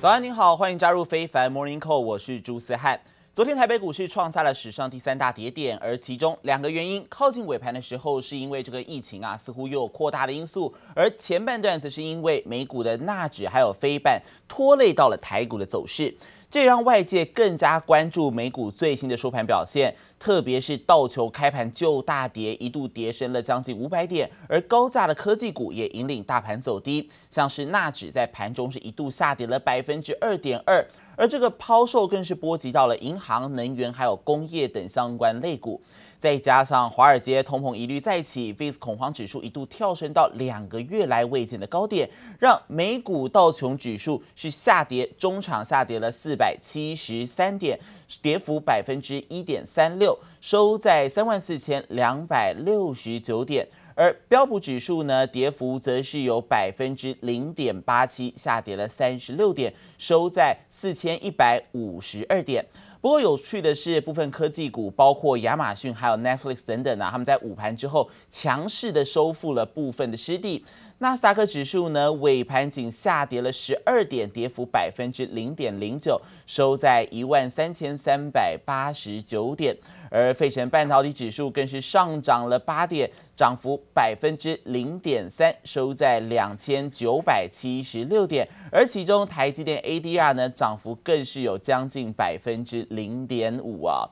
早安，您好，欢迎加入非凡 Morning Call，我是朱思翰。昨天台北股市创下了史上第三大跌点，而其中两个原因，靠近尾盘的时候是因为这个疫情啊，似乎又有扩大的因素，而前半段则是因为美股的纳指还有非半拖累到了台股的走势。这让外界更加关注美股最新的收盘表现，特别是道琼开盘就大跌，一度跌深了将近五百点，而高价的科技股也引领大盘走低，像是纳指在盘中是一度下跌了百分之二点二，而这个抛售更是波及到了银行、能源还有工业等相关类股。再加上华尔街通膨疑虑再起，VIX 恐慌指数一度跳升到两个月来未见的高点，让美股道琼指数是下跌，中场下跌了四百七十三点，跌幅百分之一点三六，收在三万四千两百六十九点。而标普指数呢，跌幅则是有百分之零点八七，下跌了三十六点，收在四千一百五十二点。不过有趣的是，部分科技股，包括亚马逊、还有 Netflix 等等呢，他们在午盘之后强势的收复了部分的失地。纳斯达克指数呢，尾盘仅下跌了十二点，跌幅百分之零点零九，收在一万三千三百八十九点。而费城半导体指数更是上涨了八点，涨幅百分之零点三，收在两千九百七十六点。而其中台积电 ADR 呢，涨幅更是有将近百分之零点五啊。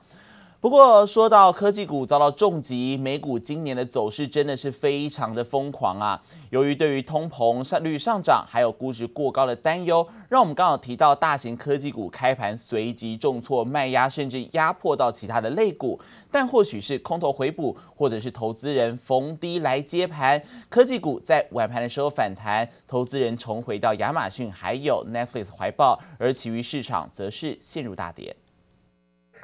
不过说到科技股遭到重击，美股今年的走势真的是非常的疯狂啊！由于对于通膨率上涨，还有估值过高的担忧，让我们刚好提到大型科技股开盘随即重挫卖压，甚至压迫到其他的类股。但或许是空头回补，或者是投资人逢低来接盘，科技股在晚盘的时候反弹，投资人重回到亚马逊还有 Netflix 怀抱，而其余市场则是陷入大跌。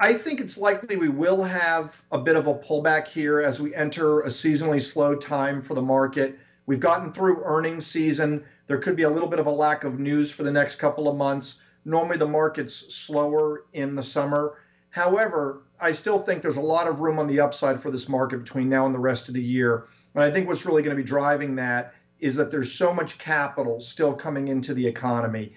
I think it's likely we will have a bit of a pullback here as we enter a seasonally slow time for the market. We've gotten through earnings season. There could be a little bit of a lack of news for the next couple of months. Normally, the market's slower in the summer. However, I still think there's a lot of room on the upside for this market between now and the rest of the year. And I think what's really going to be driving that is that there's so much capital still coming into the economy.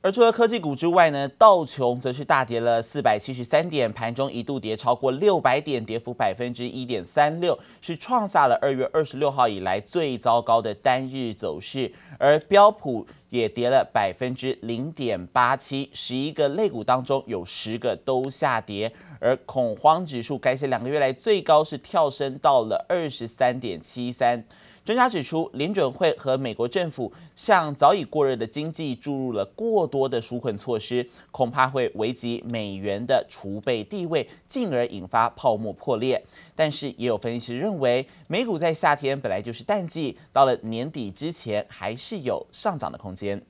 而除了科技股之外呢，道琼则是大跌了四百七十三点，盘中一度跌超过六百点，跌幅百分之一点三六，是创下了二月二十六号以来最糟糕的单日走势。而标普也跌了百分之零点八七，十一个类股当中有十个都下跌，而恐慌指数改写两个月来最高，是跳升到了二十三点七三。专家指出，联准会和美国政府向早已过热的经济注入了过多的纾困措施，恐怕会危及美元的储备地位，进而引发泡沫破裂。但是，也有分析师认为，美股在夏天本来就是淡季，到了年底之前还是有上涨的空间。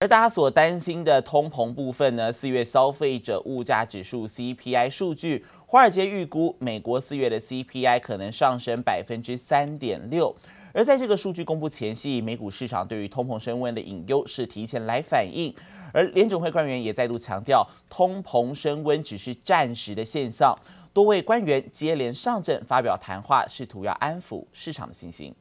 而大家所担心的通膨部分呢，四月消费者物价指数 CPI 数据。华尔街预估，美国四月的 CPI 可能上升百分之三点六。而在这个数据公布前夕，美股市场对于通膨升温的隐忧是提前来反应。而联准会官员也再度强调，通膨升温只是暂时的现象。多位官员接连上阵发表谈话，试图要安抚市场的信心。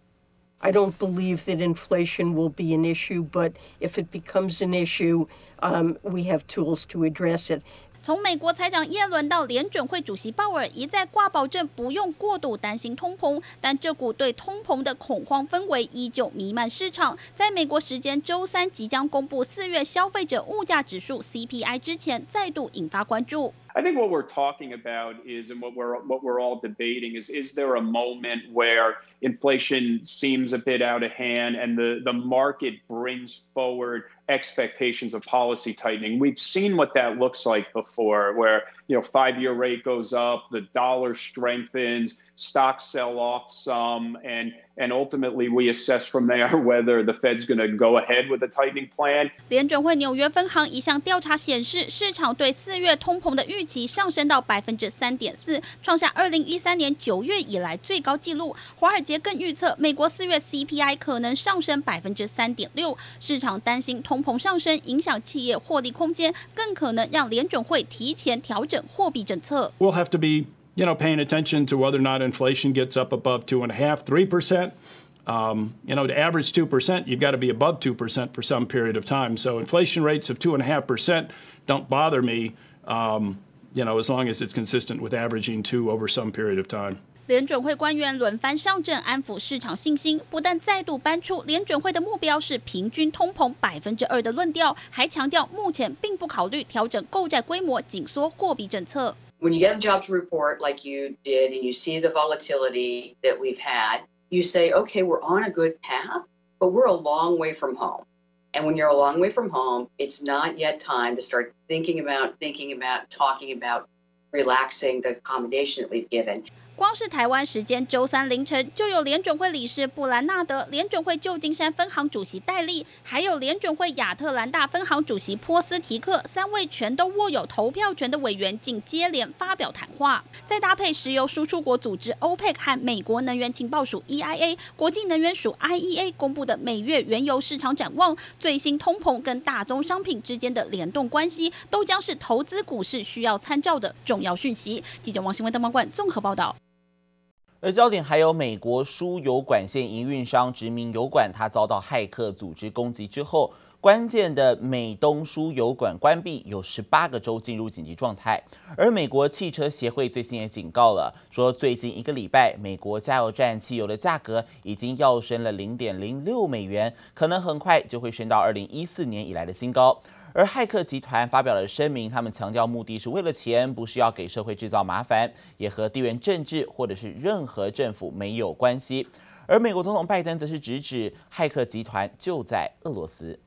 I don't believe that inflation will be an issue, but if it becomes an issue, um, we have tools to address it. 从美国财长耶伦到联准会主席鲍尔，一再挂保证不用过度担心通膨，但这股对通膨的恐慌氛围依旧弥漫市场。在美国时间周三即将公布四月消费者物价指数 CPI 之前，再度引发关注。I think what we're talking about is, and what we're what we're all debating is, is there a moment where inflation seems a bit out of hand and the the market brings forward expectations of policy tightening. We've seen what that looks like before, where you know five-year rate goes up, the dollar strengthens, stocks sell off some, and and ultimately we assess from there whether the Fed's going to go ahead with the tightening plan. 联准会纽约分行一项调查显示，市场对四月通膨的预期上升到百分之三点四，创下二零一三年九月以来最高纪录。华尔街更预测，美国四月 CPI 可能上升百分之三点六。市场担心通膨上升影响企业获利空间，更可能让联准会提前调整货币政策。We'll have to be, you know, paying attention to whether or not inflation gets up above two and a half, three percent. Um, you know, to average 2%, you've got to be above 2% for some period of time. So inflation rates of 2.5% don't bother me, um, you know, as long as it's consistent with averaging 2 over some period of time. 联准会官员轮番上阵，安抚市场信心，不但再度搬出联准会的目标是平均通膨百分之二的论调，还强调目前并不考虑调整购债规模，紧缩货币政策。 When you get a jobs report like you did, and you see the volatility that we've had. you say, okay, we're on a good path, but we're a long way from home. And when you're a long way from home, it's not yet time to start thinking about, thinking about, talking about relaxing the accommodation that we've given. 光是台湾时间周三凌晨，就有联准会理事布兰纳德、联准会旧金山分行主席戴利，还有联准会亚特兰大分行主席波斯提克三位全都握有投票权的委员，竟接连发表谈话。再搭配石油输出国组织 OPEC 和美国能源情报署 EIA、国际能源署 IEA 公布的每月原油市场展望，最新通膨跟大宗商品之间的联动关系，都将是投资股市需要参照的重要讯息。记者王新文、邓光冠综合报道。而焦点还有美国输油管线营运商殖民油管，它遭到骇客组织攻击之后，关键的美东输油管关闭，有十八个州进入紧急状态。而美国汽车协会最新也警告了，说最近一个礼拜，美国加油站汽油的价格已经要升了零点零六美元，可能很快就会升到二零一四年以来的新高。而骇客集团发表了声明，他们强调目的是为了钱，不是要给社会制造麻烦，也和地缘政治或者是任何政府没有关系。而美国总统拜登则是直指骇客集团就在俄罗斯。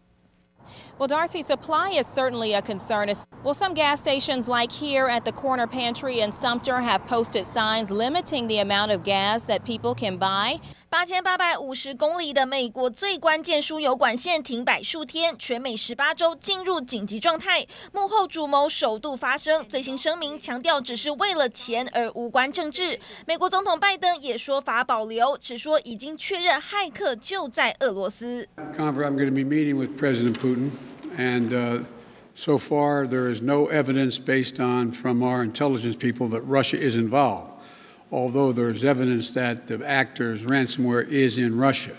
Well, Darcy, supply is certainly a concern. Well, some gas stations like here at the corner pantry in Sumter have posted signs limiting the amount of gas that people can buy. 八千八百五十公里的美国最关键输油管线停摆数天，全美十八州进入紧急状态。幕后主谋首度发声，最新声明强调只是为了钱而无关政治。美国总统拜登也说法保留，只说已经确认骇客就在俄罗斯。I'm going to be meeting with President Putin, and so far there is no evidence based on from our intelligence people that Russia is involved. Although there is evidence that the actors ransomware is in Russia,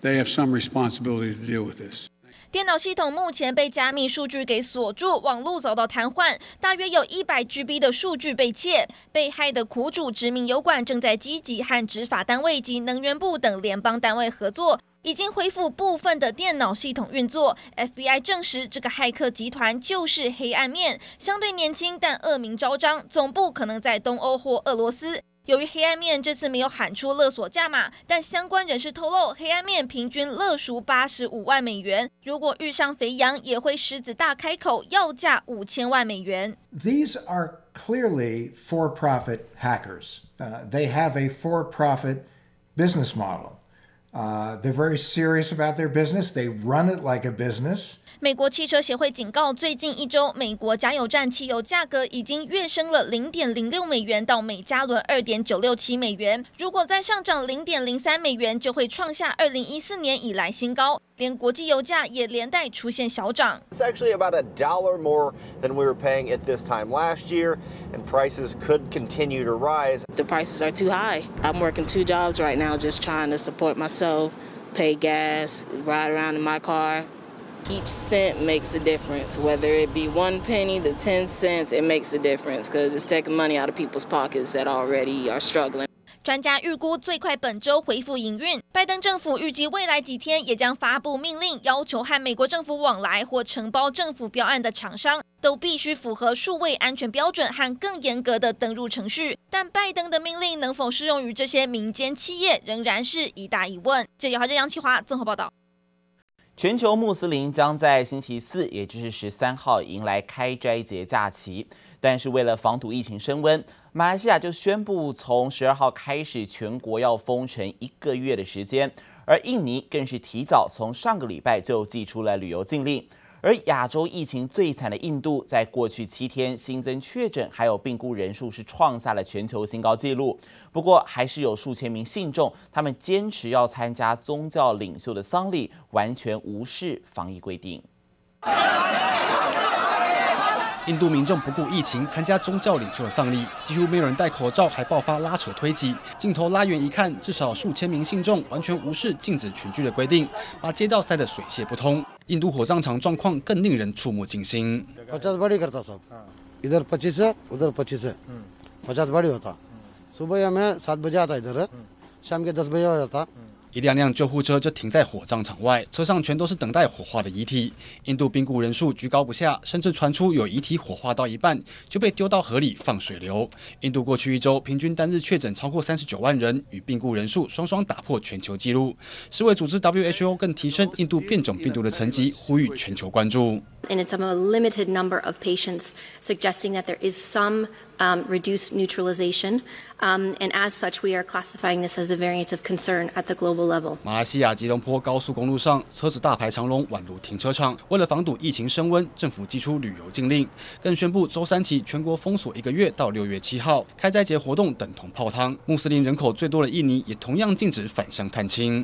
they have some responsibility to deal with this. 电脑系统目前被加密数据给锁住，网络遭到瘫痪，大约有一百 GB 的数据被窃。被害的苦主殖民油管正在积极和执法单位及能源部等联邦单位合作，已经恢复部分的电脑系统运作。FBI 证实，这个骇客集团就是黑暗面，相对年轻但恶名昭彰，总部可能在东欧或俄罗斯。由于黑暗面这次没有喊出勒索价码，但相关人士透露，黑暗面平均勒赎八十五万美元，如果遇上肥羊，也会狮子大开口要价五千万美元。These are clearly for-profit hackers. They have a for-profit business model. They're very serious about their business. They run it like a business. 美国汽车协会警告，最近一周，美国加油站汽油价格已经跃升了零点零六美元到每加仑二点九六七美元。如果再上涨零点零三美元，就会创下二零一四年以来新高。连国际油价也连带出现小涨。It's actually about a dollar more than we were paying at this time last year, and prices could continue to rise. The prices are too high. I'm working two jobs right now, just trying to support myself, pay gas, ride around in my car. Each cent makes a difference, whether it be one penny to ten cents, it makes a difference because it's taking money out of people's pockets that already are struggling. 专家预估最快本周恢复营运。拜登政府预计未来几天也将发布命令，要求和美国政府往来或承包政府标案的厂商都必须符合数位安全标准和更严格的登入程序。但拜登的命令能否适用于这些民间企业，仍然是一大疑问。这里还是杨启华综合报道。全球穆斯林将在星期四，也就是十三号，迎来开斋节假期。但是为了防堵疫情升温，马来西亚就宣布从十二号开始，全国要封城一个月的时间。而印尼更是提早从上个礼拜就祭出了旅游禁令。而亚洲疫情最惨的印度，在过去七天新增确诊还有病故人数是创下了全球新高纪录。不过，还是有数千名信众，他们坚持要参加宗教领袖的丧礼，完全无视防疫规定。印度民众不顾疫情参加宗教领袖的丧礼，几乎没有人戴口罩，还爆发拉扯推挤。镜头拉远一看，至少数千名信众完全无视禁止群聚的规定，把街道塞得水泄不通。印度火葬场状况更令人触目惊心。一辆辆救护车就停在火葬场外，车上全都是等待火化的遗体。印度病故人数居高不下，甚至传出有遗体火化到一半就被丢到河里放水流。印度过去一周平均单日确诊超过三十九万人，与病故人数双双打破全球纪录。世卫组织 WHO 更提升印度变种病毒的层级，呼吁全球关注。And it's a limited number of patients, suggesting that there is some um, reduced neutralization. Um, and as such, we are classifying this as a variant of concern at the global level. 马来西亚吉隆坡高速公路上，车子大排长龙，宛如停车场。为了防堵疫情升温，政府祭出旅游禁令，更宣布周三起全国封锁一个月到六月七号，开斋节活动等同泡汤。穆斯林人口最多的印尼也同样禁止返乡探亲。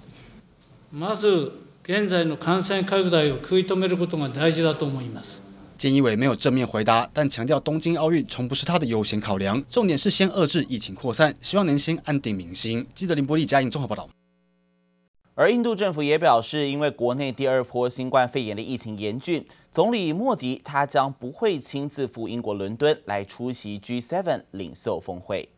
まず现在の感染拡大を食い止めることが大事だと思います。菅义伟没有正面回答，但强调东京奥运从不是他的优先考量，重点是先遏制疫情扩散，希望能先安定民心。记者林伯利嘉颖综合报道。而印度政府也表示，因为国内第二波新冠肺炎的疫情严峻，总理莫迪他将不会亲自赴英国伦敦来出席 G7 领袖峰会。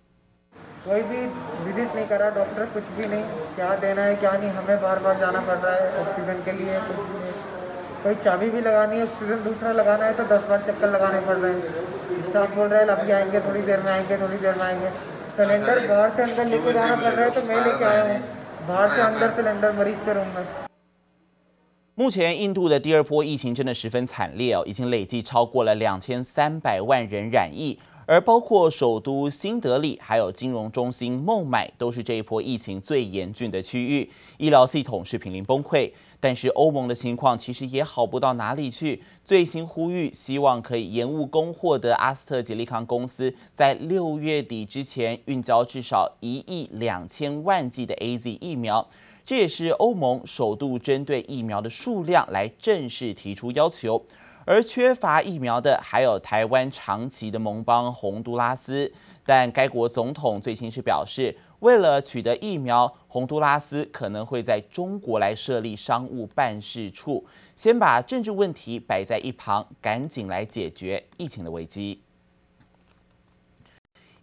目前印度的第二波疫情真的十分惨烈哦，已经累计超过了两千三百万人染疫， 而包括首都新德里还有金融中心孟买都是这一波疫情最严峻的区域，医疗系统是濒临崩溃。但是欧盟的情况其实也好不到哪里去，最新呼吁希望可以延误供货的阿斯特捷利康公司在六月底之前运交至少一亿两千万剂的 AZ 疫苗。这也是欧盟首度针对疫苗的数量来正式提出要求，而缺乏疫苗的还有台湾长期的盟邦洪都拉斯，但该国总统最新是表示，为了取得疫苗，洪都拉斯可能会在中国来设立商务办事处，先把政治问题摆在一旁，赶紧来解决疫情的危机。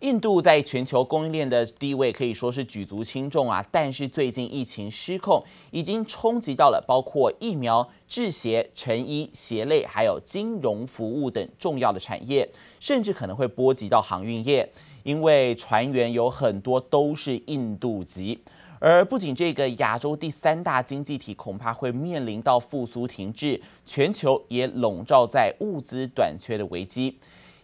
印度在全球供应链的地位可以说是举足轻重啊，但是最近疫情失控，已经冲击到了包括疫苗、制鞋、成衣、鞋类，还有金融服务等重要的产业，甚至可能会波及到航运业，因为船员有很多都是印度籍。而不仅这个亚洲第三大经济体恐怕会面临到复苏停滞，全球也笼罩在物资短缺的危机。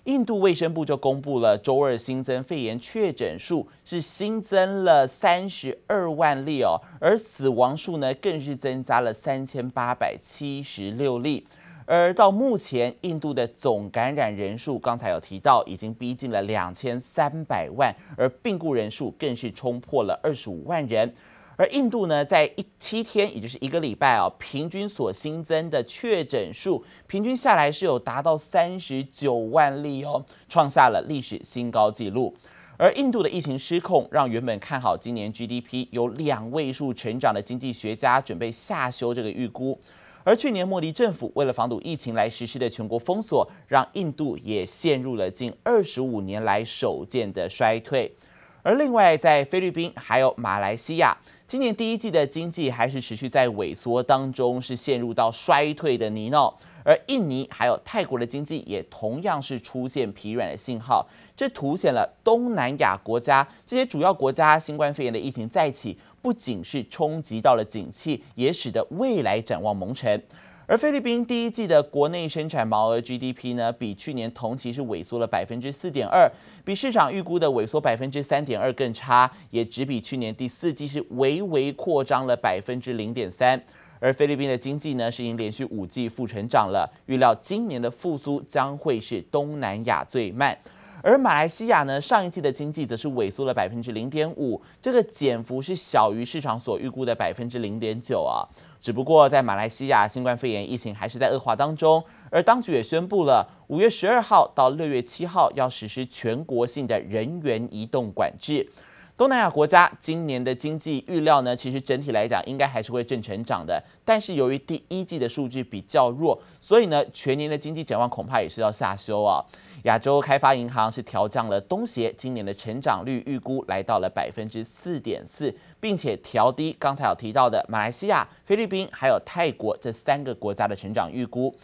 印度卫生部就公布了周二新增肺炎确诊数是新增了三十二万例哦，而死亡数呢更是增加了三千八百七十六例。而到目前，印度的总感染人数刚才有提到已经逼近了两千三百万，而病故人数更是冲破了二十五万人。而印度呢，在一七天，也就是一个礼拜啊，平均所新增的确诊数，平均下来是有达到三十九万例哦，创下了历史新高纪录。而印度的疫情失控，让原本看好今年 GDP 有两位数成长的经济学家准备下修这个预估。而去年莫迪政府为了防堵疫情来实施的全国封锁，让印度也陷入了近二十五年来首见的衰退。而另外，在菲律宾还有马来西亚。今年第一季的经济还是持续在萎缩当中，是陷入到衰退的泥淖。而印尼还有泰国的经济也同样是出现疲软的信号，这凸显了东南亚国家这些主要国家新冠肺炎的疫情再起，不仅是冲击到了景气，也使得未来展望蒙尘。而菲律宾第一季的国内生产毛额 GDP 呢，比去年同期是萎缩了百分之四点二，比市场预估的萎缩百分之三点二更差，也只比去年第四季是微微扩张了百分之零点三。而菲律宾的经济呢，是已经连续五季负成长了，预料今年的复苏将会是东南亚最慢。而马来西亚呢，上一季的经济则是萎缩了百分之零点五，这个减幅是小于市场所预估的百分之零点九啊。只不过在马来西亚，新冠肺炎疫情还是在恶化当中，而当局也宣布了，五月十二号到六月七号要实施全国性的人员移动管制。东南亚国家今年的经济预料呢，其实整体来讲应该还是会正成长的，但是由于第一季的数据比较弱，所以呢，全年的经济展望恐怕也是要下修啊。亚洲开发银行是调降了东协今年的成长率预估，来到了百分之四点四，并且调低刚才有提到的马来西亚、菲律宾还有泰国这三个国家的成长预估。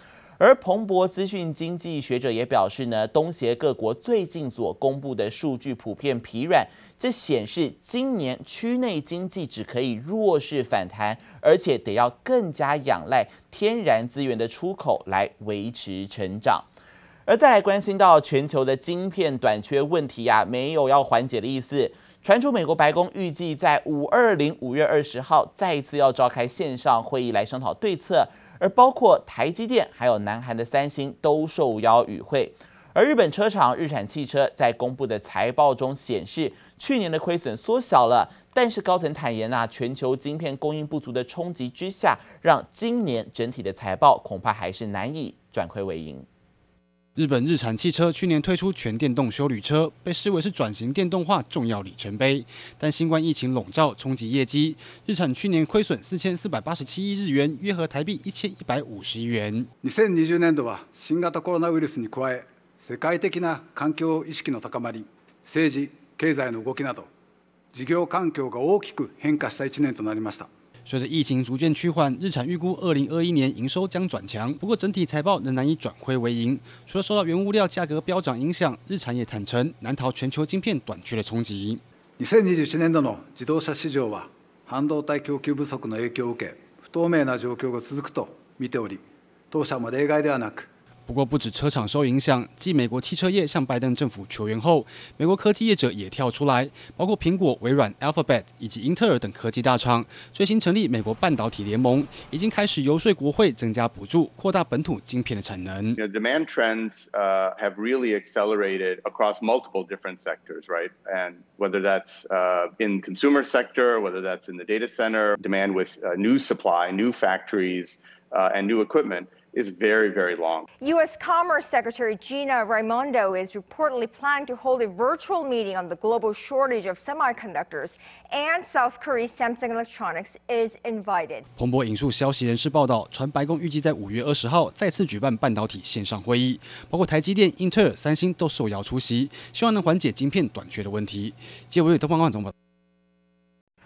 而彭博资讯经济学者也表示呢，东协各国最近所公布的数据普遍疲软，这显示今年区内经济只可以弱势反弹，而且得要更加仰赖天然资源的出口来维持成长。而再关心到全球的晶片短缺问题啊，没有要缓解的意思。传出美国白宫预计在五二零五月二十号再一次要召开线上会议来商讨对策，而包括台积电还有南韩的三星都受邀与会。而日本车厂日产汽车在公布的财报中显示，去年的亏损缩小了，但是高层坦言啊，全球晶片供应不足的冲击之下，让今年整体的财报恐怕还是难以转亏为盈。日本日产汽车去年推出全电动休旅车，被视为是转型电动化重要里程碑。但新冠疫情笼罩，冲击业绩，日产去年亏损四千四百八十七亿日元，约合台币一千一百五十亿元。二千二十年度は新型コロナウイルスに加え、世界的な环境意识の高まり、政治経済の动きなど、事业环境が大きく変化した一年となりました。 随着疫情逐渐趋缓，日产预估二零二一年营收将转强，不过整体财报仍难以转亏为盈。除了受到原物料价格飙涨影响，日产也坦承难逃全球晶片短缺的冲击。二千二十一年度の自动车市场は半导体供给不足の影响を受け、不透明な状况が続くと见ており、当社も例外ではなく。 不过，不止车厂受影响，继美国汽车业向拜登政府求援后，美国科技业者也跳出来，包括苹果、微软、Alphabet 以及英特尔等科技大厂，最新成立美国半导体联盟，已经开始游说国会增加补助，扩大本土晶片的产能。Demand trends have really accelerated across multiple different sectors, right? And whether that's in consumer sector, whether that's in the data center, demand with new supply, new factories, and new equipment. Is very, very long. U.S. Commerce Secretary Gina Raimondo is reportedly planning to hold a virtual meeting on the global shortage of semiconductors, and South Korea's Samsung Electronics is invited. 彭博引述消息人士报道，传白宫预计在五月二十号再次举办半导体线上会议，包括台积电、英特尔、三星都受邀出席，希望能缓解晶片短缺的问题。接为东方广总报。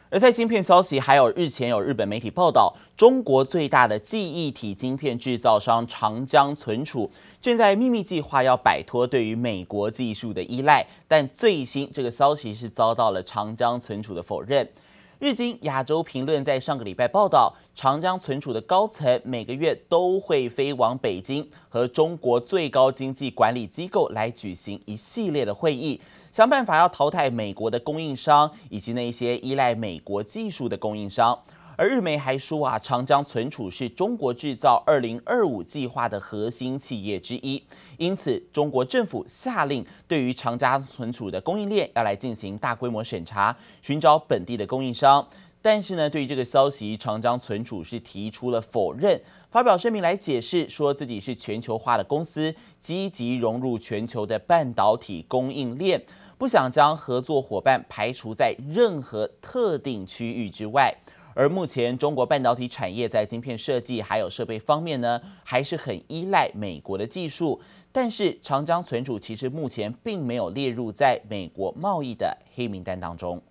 而在晶片消息，还有日前有日本媒体报道，中国最大的记忆体晶片制造商长江存储正在秘密计划要摆脱对于美国技术的依赖，但最新这个消息是遭到了长江存储的否认。日经亚洲评论在上个礼拜报道，长江存储的高层每个月都会飞往北京，和中国最高经济管理机构来举行一系列的会议。想办法要淘汰美国的供应商，以及那些依赖美国技术的供应商。而日媒还说啊，长江存储是中国制造二零二五计划的核心企业之一，因此中国政府下令对于长江存储的供应链要来进行大规模审查，寻找本地的供应商。但是呢，对于这个消息，长江存储是提出了否认，发表声明来解释，说自己是全球化的公司，积极融入全球的半导体供应链。不想将合作伙伴排除在任何特定区域之外，而目前中国半导体产业在晶片设计还有设备方面呢，还是很依赖美国的技术。但是长江存储其实目前并没有列入在美国贸易的黑名单当中。